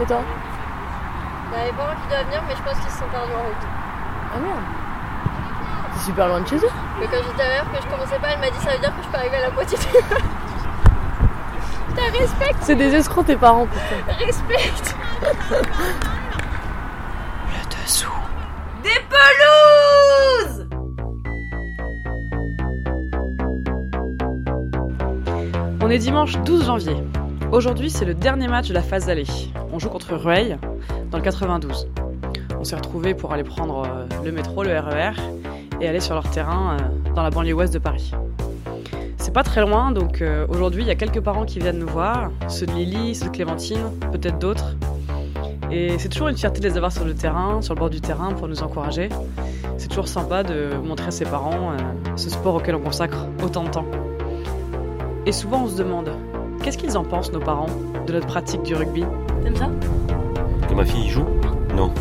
Et toi Bah, les parents qui doivent venir, mais je pense qu'ils se sont perdus en route. Ah merde. C'est super loin de chez eux. Mais quand j'étais à l'heure que je commençais pas, elle m'a dit ça veut dire que je peux arriver à la moitié du Putain, respecte C'est des escrocs tes parents, putain. Respecte Le dessous. Des pelouses On est dimanche 12 janvier. Aujourd'hui, c'est le dernier match de la phase d'aller. On joue contre Rueil dans le 92. On s'est retrouvés pour aller prendre euh, le métro, le RER et aller sur leur terrain euh, dans la banlieue ouest de Paris. C'est pas très loin, donc euh, aujourd'hui, il y a quelques parents qui viennent nous voir, ceux de Lily, ceux de Clémentine, peut-être d'autres. Et c'est toujours une fierté de les avoir sur le terrain, sur le bord du terrain, pour nous encourager. C'est toujours sympa de montrer à ses parents ce sport auquel on consacre autant de temps. Et souvent, on se demande, qu'est-ce qu'ils en pensent, nos parents, de notre pratique du rugby T'aimes ça Que ma fille y joue Non.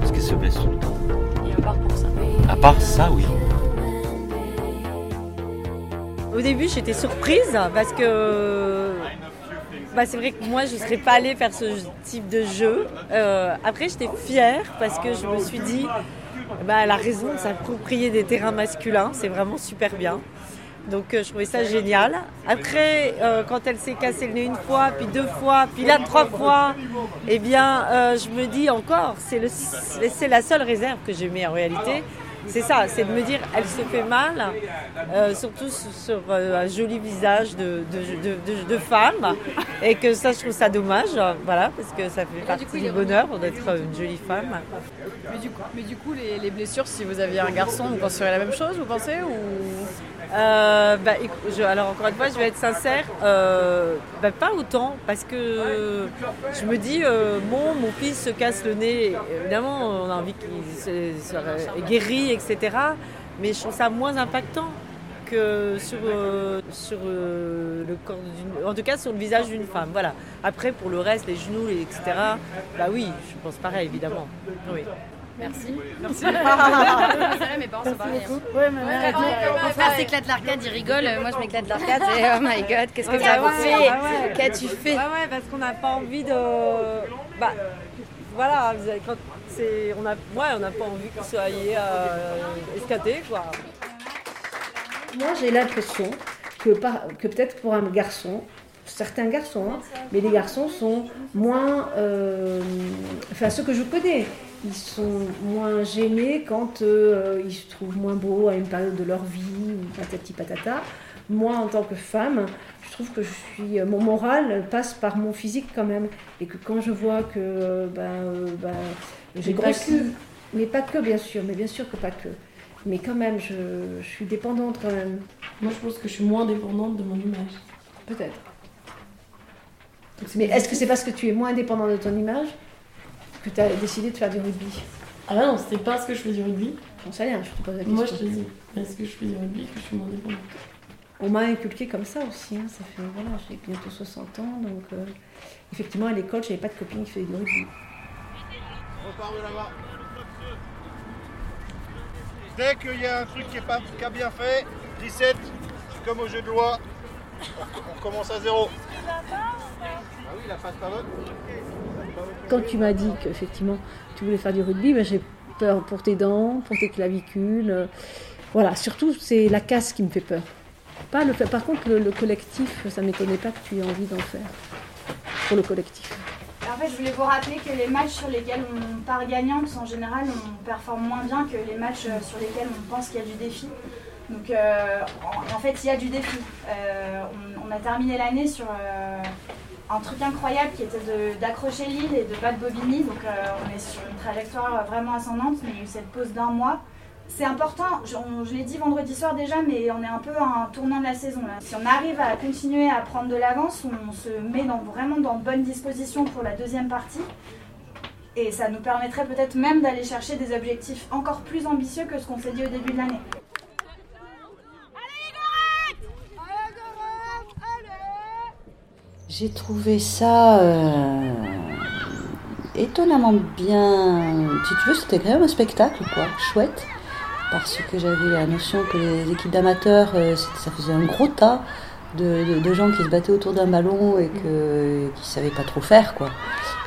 Parce qu'elle se blesse tout le temps. Et à part pour ça. À part ça, oui. Au début, j'étais surprise parce que bah, c'est vrai que moi, je ne serais pas allée faire ce type de jeu. Euh, après, j'étais fière parce que je me suis dit, bah, elle a raison de s'approprier des terrains masculins. C'est vraiment super bien. Donc, euh, je trouvais ça génial. Après, euh, quand elle s'est cassée le nez une fois, puis deux fois, puis là trois fois, eh bien, euh, je me dis encore, c'est le- c'est la seule réserve que j'ai mis en réalité. C'est ça, c'est de me dire, elle se fait mal, euh, surtout sur, un joli visage de, de, de- femme, et que ça, je trouve ça dommage, voilà, parce que ça fait partie du bonheur d'être une jolie femme. Mais du coup, mais du coup les, les blessures, si vous aviez un garçon, vous penseriez la même chose, vous pensez ou... Euh, bah, alors encore une fois, je vais être sincère, euh, bah, pas autant, parce que je me dis, euh, bon, mon fils se casse le nez, évidemment, on a envie qu'il soit guéri, etc. Mais je trouve ça moins impactant que sur, euh, sur euh, le corps d'une, en tout cas sur le visage d'une femme. Voilà. Après, pour le reste, les genoux, et etc. Bah oui, je pense pareil, évidemment. Oui. Merci. Merci. Mes parents sont pareils. hein. Ouais, mais merde. Mon frère s'éclate l'arcade, il rigole. euh, Moi, je m'éclate l'arcade. Et oh my god, qu'est-ce que t'as ouais, fait. Qu'as-tu fait Ouais, ouais, parce qu'on n'a pas envie de. Bah, voilà, vous avez- quand c'est, on a, ouais, on n'a pas envie que vous soyez euh, escatés, quoi. Moi, j'ai l'impression que, par- que peut-être pour un garçon, certains garçons, hein, mais les garçons sont moins. euh, enfin, ceux que je connais, ils sont moins gênés quand euh, ils se trouvent moins beaux à une période de leur vie, ou patati patata. Moi, en tant que femme, je trouve que je suis, mon moral passe par mon physique quand même. Et que quand je vois que euh, euh, ben, j'ai pas grossi, mais pas que, bien sûr, mais bien sûr que pas que. Mais quand même, je, je suis dépendante quand même. Moi, je pense que je suis moins dépendante de mon image. Peut-être. Mais est-ce que c'est parce que tu es moins dépendante de ton image que tu as décidé de faire du rugby Ah bah non, c'était parce que je fais du rugby. J'en sais rien, je te pose la question. Moi, je te dis, est-ce que je fais du rugby que je suis moins dépendante On m'a inculqué comme ça aussi. hein, Ça fait, voilà, j'ai bientôt 60 ans, donc euh, effectivement, à l'école, j'avais pas de copine qui faisait du rugby. Dès qu'il y a un truc qui est pas qui a bien fait, 17, comme au jeu de loi, on recommence à zéro. Ah oui, la passe pas bonne. Quand tu m'as dit qu'effectivement, tu voulais faire du rugby, ben, j'ai peur pour tes dents, pour tes clavicules. voilà, surtout, c'est la casse qui me fait peur. Pas le. Par contre, le, le collectif, ça m'étonnait pas que tu aies envie d'en faire. Pour le collectif. En fait, je voulais vous rappeler que les matchs sur lesquels on part gagnante, en général, on performe moins bien que les matchs euh, sur lesquels on pense qu'il y a du défi. Donc, euh, en, fait, il y a du défi. Euh, on, a terminé l'année sur un truc incroyable qui était d'accrocher l'île et de battre Bobigny. Donc, euh, on est sur une trajectoire vraiment ascendante, mais il y a eu cette pause d'un mois. C'est important, je, je l'ai dit vendredi soir déjà, mais on est un peu à un tournant de la saison là. Si on arrive à continuer à prendre de l'avance, on se met vraiment dans de bonnes dispositions pour la deuxième partie. Et ça nous permettrait peut-être même d'aller chercher des objectifs encore plus ambitieux que ce qu'on s'est dit au début de l'année. J'ai trouvé ça euh, étonnamment bien. Si tu veux, c'était quand même un spectacle, quoi, chouette. Parce que j'avais la notion que les équipes d'amateurs, euh, ça faisait un gros tas. de, gens qui se battaient autour d'un ballon et que, qui ne savaient pas trop faire. Quoi.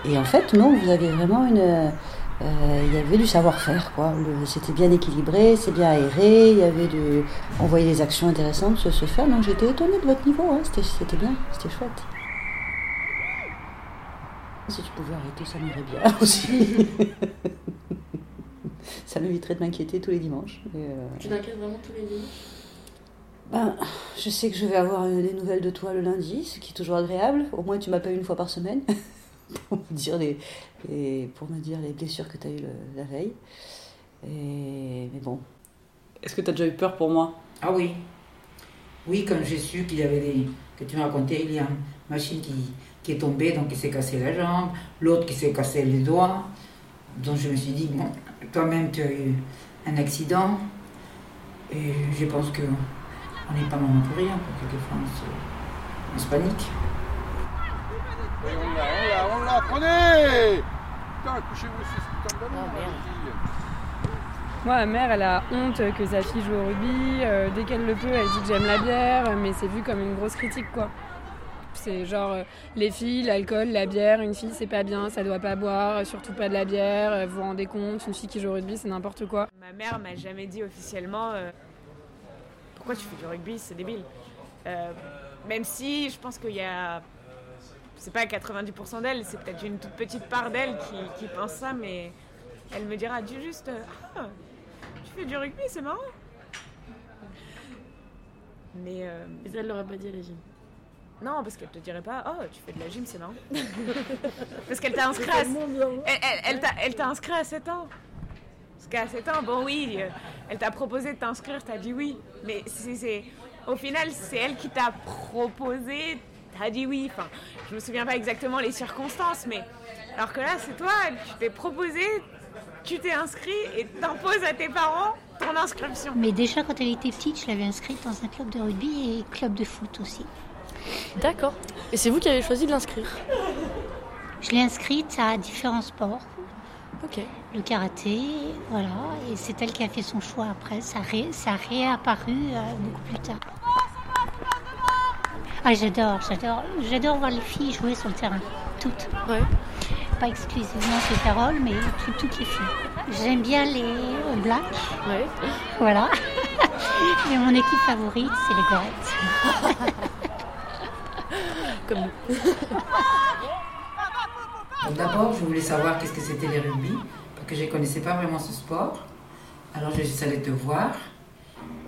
Et en fait, non, vous avez vraiment une. euh, il y avait du savoir-faire, quoi. C'était bien équilibré, c'est bien aéré, il y avait du. On voyait des actions intéressantes se, faire, donc j'étais étonnée de votre niveau, hein. c'était bien, c'était chouette. Si tu pouvais arrêter, ça m'irait bien aussi. ça m'éviterait de m'inquiéter tous les dimanches. Et, euh, Tu t'inquiètes vraiment tous les dimanches? Ben, je sais que je vais avoir euh, des nouvelles de toi le lundi, ce qui est toujours agréable. Au moins, tu m'appelles une fois par semaine pour me dire les, les- pour me dire les blessures que tu as eues le- la veille. Et, mais bon. Est-ce que tu as déjà eu peur pour moi? Ah oui. Oui, quand j'ai su qu'il y avait des. que tu me racontais, il y a une machine qui, qui est tombée, donc qui s'est cassé la jambe, l'autre qui s'est cassé les doigts. Donc je me suis dit, bon, toi-même tu as eu un accident. Et je pense que on n'est pas maman pour rien, quoi. Quelquefois on se, on se panique. Et on l'a, on l'a, on l'a, prenez Putain, couchez-vous sur ce putain de ballon, là, les filles. Moi, ma mère, elle a honte que sa fille joue au rugby. Euh, dès qu'elle le peut, elle dit que j'aime la bière, mais c'est vu comme une grosse critique, quoi. C'est genre euh, les filles, l'alcool, la bière, une fille c'est pas bien, ça doit pas boire, euh, surtout pas de la bière, euh, vous vous rendez compte, une fille qui joue au rugby c'est n'importe quoi. Ma mère m'a jamais dit officiellement euh, pourquoi tu fais du rugby, c'est débile. Euh, même si je pense qu'il y a. C'est pas 90% d'elle, c'est peut-être une toute petite part d'elle qui, qui pense ça, mais elle me dira du juste Ah, Tu fais du rugby, c'est marrant. Mais. euh, Mais elle l'aurait pas dit à la gym. Non, parce qu'elle te dirait pas Oh, tu fais de la gym, c'est marrant. parce qu'elle t'a inscrit, à... Bien. elle, elle- elle t'a- elle t'a inscrit à 7 ans. Parce qu'à 7 ans, bon, oui, euh, elle t'a proposé de t'inscrire, t'as dit oui. Mais c'est- au final, c'est elle qui t'a proposé, t'as dit oui. Enfin, je me souviens pas exactement les circonstances, mais. Alors que là, c'est toi, tu t'es proposé, tu t'es inscrit et t'imposes à tes parents ton inscription. Mais déjà, quand elle était petite, je l'avais inscrite dans un club de rugby et club de foot aussi. D'accord. Et c'est vous qui avez choisi de l'inscrire Je l'ai inscrite à différents sports. Ok. Le karaté, voilà. Et c'est elle qui a fait son choix après. Ça, ré- ça a réapparu euh, beaucoup plus tard. Ah, j'adore, j'adore. J'adore voir les filles jouer sur le terrain. Toutes. Ouais. Pas exclusivement ces Carole, mais tout- toutes les filles. J'aime bien les All Blacks. Ouais. Voilà. mais mon équipe favorite, c'est les Gorettes. Comme nous. Donc D'abord, je voulais savoir qu'est-ce que c'était les rugby, parce que je ne connaissais pas vraiment ce sport. Alors je suis allée te voir,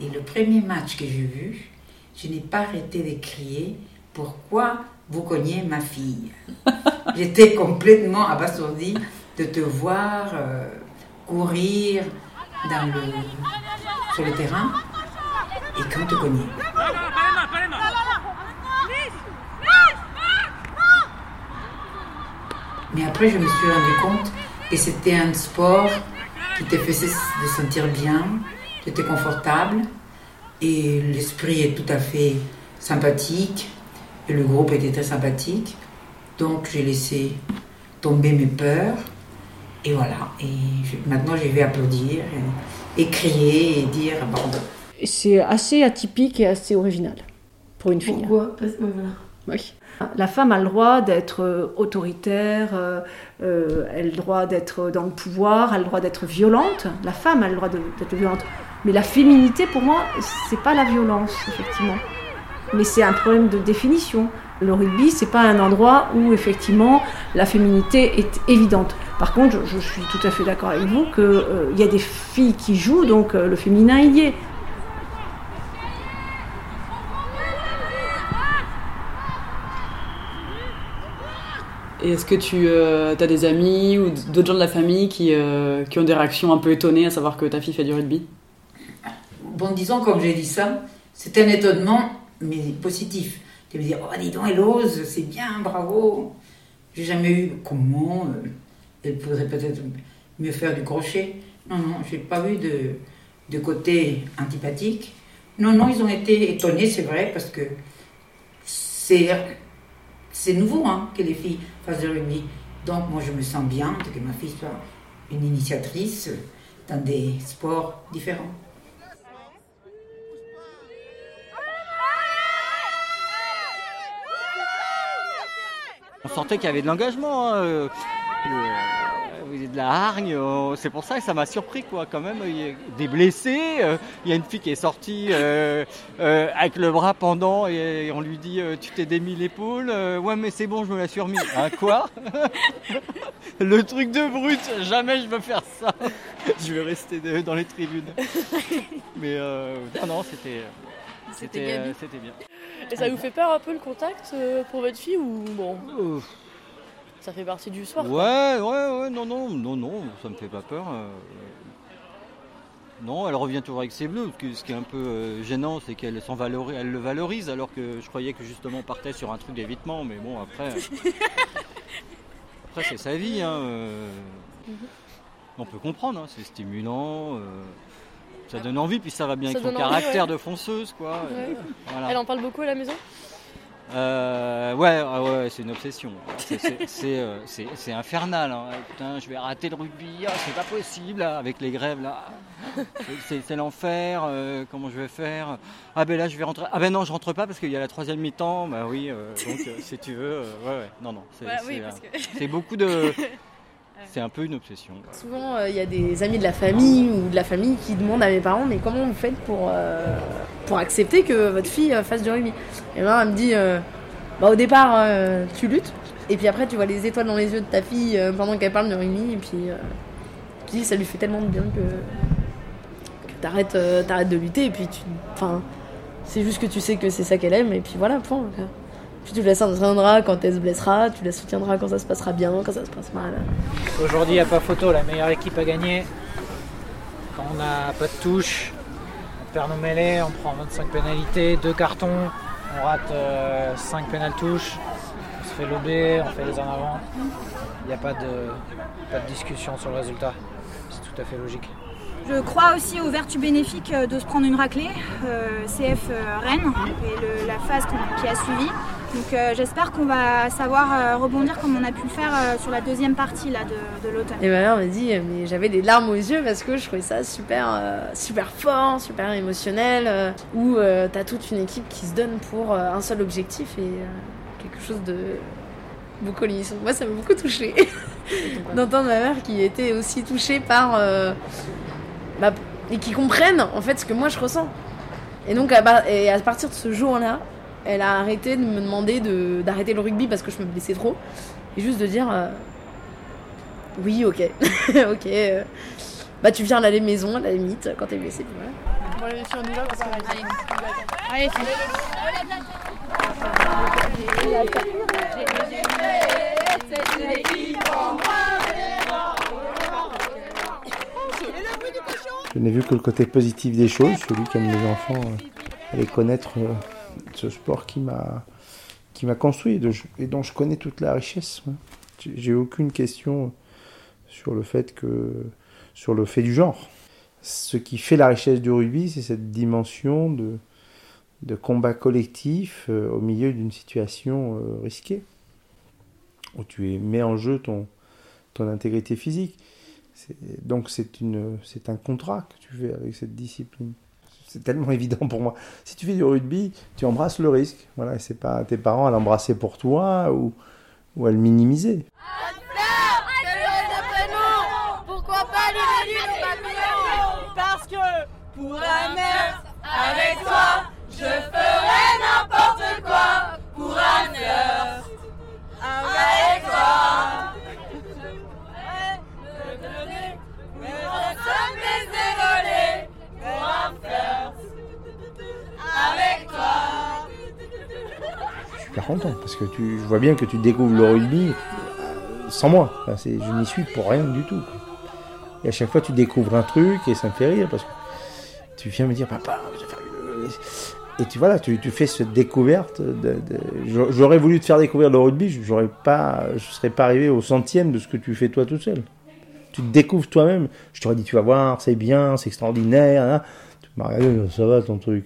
et le premier match que j'ai vu, je n'ai pas arrêté de crier Pourquoi vous cognez ma fille? J'étais complètement abasourdie de te voir euh, courir dans le, sur le terrain et quand te cogner. Mais après, je me suis rendu compte que c'était un sport qui te faisait te sentir bien, tu étais confortable, et l'esprit est tout à fait sympathique, et le groupe était très sympathique. Donc, j'ai laissé tomber mes peurs, et voilà. Et je- maintenant, je vais applaudir, et, et crier, et dire. Et C'est assez atypique et assez original pour une fille. Pourquoi? Parce que voilà. Oui. La femme a le droit d'être euh, autoritaire, euh, euh, elle a le droit d'être dans le pouvoir, elle a le droit d'être violente. La femme a le droit d'être violente. Mais la féminité, pour moi, c'est pas la violence, effectivement. Mais c'est un problème de définition. Le rugby, c'est pas un endroit où, effectivement, la féminité est évidente. Par contre, je, suis tout à fait d'accord avec vous qu'il y a des filles qui jouent, donc le féminin, y est. Est-ce que tu as des amis ou d'autres gens de la famille qui, euh, qui ont des réactions un peu étonnées à savoir que ta fille fait du rugby? Bon, disons, comme j'ai dit ça, c'est un étonnement, mais positif. Tu me dire, oh, dis donc, elle ose, c'est bien, bravo. J'ai jamais eu, comment euh, elle pourrait peut-être mieux faire du crochet? Non, non, j'ai pas eu de, de côté antipathique. Non, non, ils ont été étonnés, c'est vrai, parce que c'est, c'est nouveau hein, que les filles fassent du rugby. Donc moi je me sens bien de que ma fille soit une initiatrice dans des sports différents. On sentait qu'il y avait de l'engagement. Hein, euh, euh, de la hargne, euh, c'est pour ça que ça m'a surpris quoi quand même. Il y a des blessés, euh, il y a une fille qui est sortie euh, euh, avec le bras pendant et, on lui dit euh, tu t'es démis l'épaule, Euh, ouais mais c'est bon je me la suis remis. Hein, quoi Le truc de brut, jamais je veux faire ça. je vais rester de- dans les tribunes. Mais euh, non non c'était C'était bien. Et ça vous fait peur un peu le contact euh, pour votre fille ou bon? Ça fait partie du soir. quoi. Ouais, ouais, ouais, non, non, non, non, ça me fait pas peur. euh. Non, elle revient toujours avec ses bleus. Ce qui, est un peu euh, gênant, c'est qu'elle s'en valorise, elle le valorise, alors que je croyais que justement on partait sur un truc d'évitement, mais bon, après, après c'est sa vie. hein, euh. On peut comprendre, hein, c'est stimulant, euh, ça donne envie, puis ça va bien Ça avec son envie, caractère ouais. de fonceuse, quoi. Ouais. voilà. Elle en parle beaucoup à la maison? Euh, ouais, ah ouais, c'est une obsession. C'est- C'est c'est, euh, infernal. hein. Putain, je vais rater le rugby. Ah, c'est pas possible là, avec les grèves là. C'est- l'enfer. euh, comment je vais faire? Ah ben là, je vais rentrer. Ah ben non, je rentre pas parce qu'il y a la troisième mi-temps. Bah oui. euh, donc si tu veux, euh, ouais, ouais. Non, non. C'est Ouais, oui, c'est, parce euh, que- c'est beaucoup de. C'est un peu une obsession. Souvent, euh, il y a des amis de la famille ou de la famille qui demandent à mes parents Mais comment vous faites pour, euh, pour accepter que votre fille euh, fasse du rugby Et mère, elle me dit euh, bah, Au départ, euh, tu luttes, et puis après, tu vois les étoiles dans les yeux de ta fille pendant qu'elle parle de rugby, et puis, puis ça lui fait tellement de bien que, que t'arrêtes t'arrêtes de lutter, et puis tu. Enfin, c'est juste que tu sais que c'est ça qu'elle aime, et puis voilà, point. Puis tu la soutiendras quand elle se blessera, tu la soutiendras quand ça se passera bien, quand ça se passe mal. Aujourd'hui, il n'y a pas photo, la meilleure équipe a gagné. Quand on n'a pas de touche, nos mêlées, on prend 25 pénalités, 2 cartons, on rate 5 pénales touches, on se fait lober, on fait les en avant. Il n'y a pas de, discussion sur le résultat. C'est tout à fait logique. Je crois aussi aux vertus bénéfiques euh, de se prendre une raclée, euh, CF euh, Rennes et la phase qui a suivi. Donc euh, j'espère qu'on va savoir euh, rebondir comme on a pu le faire euh, sur la deuxième partie là, de, de l'automne. Et ma mère m'a dit, mais j'avais des larmes aux yeux parce que je trouvais ça super, euh, super fort, super émotionnel, euh, où euh, t'as toute une équipe qui se donne pour euh, un seul objectif et euh, quelque chose de bucolique. Moi, ça m'a beaucoup touchée d'entendre ma mère qui était aussi touchée par euh, bah, et qui comprennent en fait ce que moi je ressens. Et donc, à, par- et à partir de ce jour-là, elle a arrêté de me demander de- d'arrêter le rugby parce que je me blessais trop. Et juste de dire euh, Oui, ok. ok. euh, bah, tu viens à la maison à la limite quand t'es blessé. Voilà. Bon, les filles, on y va parce que. Allez, Allez, Je n'ai vu que le côté positif des choses, celui qui aime les enfants, euh, aller connaître euh, ce sport qui m'a qui m'a construit et, dont je connais toute la richesse. ouais. J'ai aucune question sur le fait que sur le fait du genre. Ce qui fait la richesse du rugby, c'est cette dimension de de combat collectif euh, au milieu d'une situation euh, risquée où tu mets en jeu ton ton intégrité physique. Donc c'est un contrat que tu fais avec cette discipline. C'est tellement évident pour moi. Si tu fais du rugby, tu embrasses le risque. Voilà, c'est pas tes parents à l'embrasser pour toi ou, ou à le minimiser. Pourquoi pas Parce que pour un heure, avec toi, je ferai n'importe quoi. Pour un heure, 40 ans. Parce que tu, je vois bien que tu découvres le rugby euh, sans moi. C'est, je n'y suis pour rien du tout. Et à chaque fois, tu découvres un truc et ça me fait rire parce que tu viens me dire, papa, je vais faire. Et tu, voilà, tu, tu fais cette découverte. J'aurais voulu te faire découvrir le rugby, j'aurais pas, je ne serais pas arrivé au centième de ce que tu fais toi tout seul. Tu te découvres toi-même. Je t'aurais dit, tu vas voir, c'est bien, c'est extraordinaire. Là. Tu m'as regardé, ça va ton truc.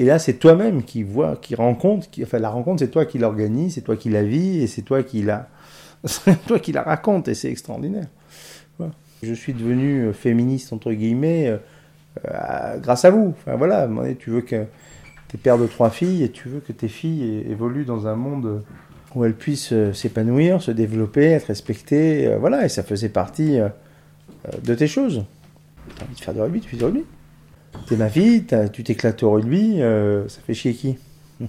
Et là, c'est toi-même qui vois, qui rencontre, enfin, la rencontre, c'est toi qui l'organise, c'est toi qui la vis, et c'est toi qui la, toi qui la raconte, et c'est extraordinaire. Je suis devenu euh, féministe, entre guillemets, euh, euh, grâce à vous. Enfin, voilà, tu veux que t'es père de trois filles, et tu veux que tes filles évoluent dans un monde où elle puisse euh, s'épanouir, se développer, être respectée. euh, voilà, et ça faisait partie de tes choses. T'as envie de faire du rugby, tu fais du rugby? T'es ma fille, tu t'éclates au rugby, euh, ça fait chier qui?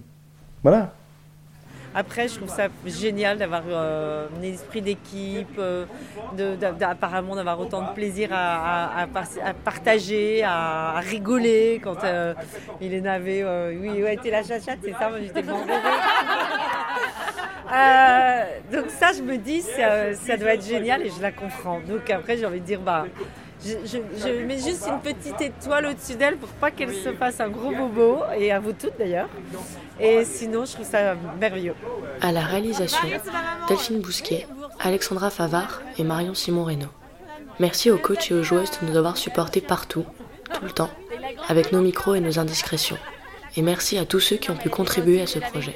Voilà. Après, je trouve ça génial d'avoir euh, un esprit d'équipe, euh, de- apparemment d'avoir autant de plaisir à, à- à par- à partager, à, rigoler quand il avait. euh, oui, ouais, t'es la chachate, c'est ça, moi j'étais bébé. Euh, donc ça, je me dis, ça, ça doit être génial et je la comprends. Donc après, j'ai envie de dire, bah, je, je- je mets juste une petite étoile au-dessus d'elle pour pas qu'elle se fasse un gros bobo, et à vous toutes d'ailleurs. Et sinon, je trouve ça merveilleux. À la réalisation, Delphine Bousquet, Alexandra Favard et Marion Simon Reynaud. Merci aux coachs et aux joueuses de nous avoir supportés partout, tout le temps, avec nos micros et nos indiscrétions. Et merci à tous ceux qui ont pu contribuer à ce projet.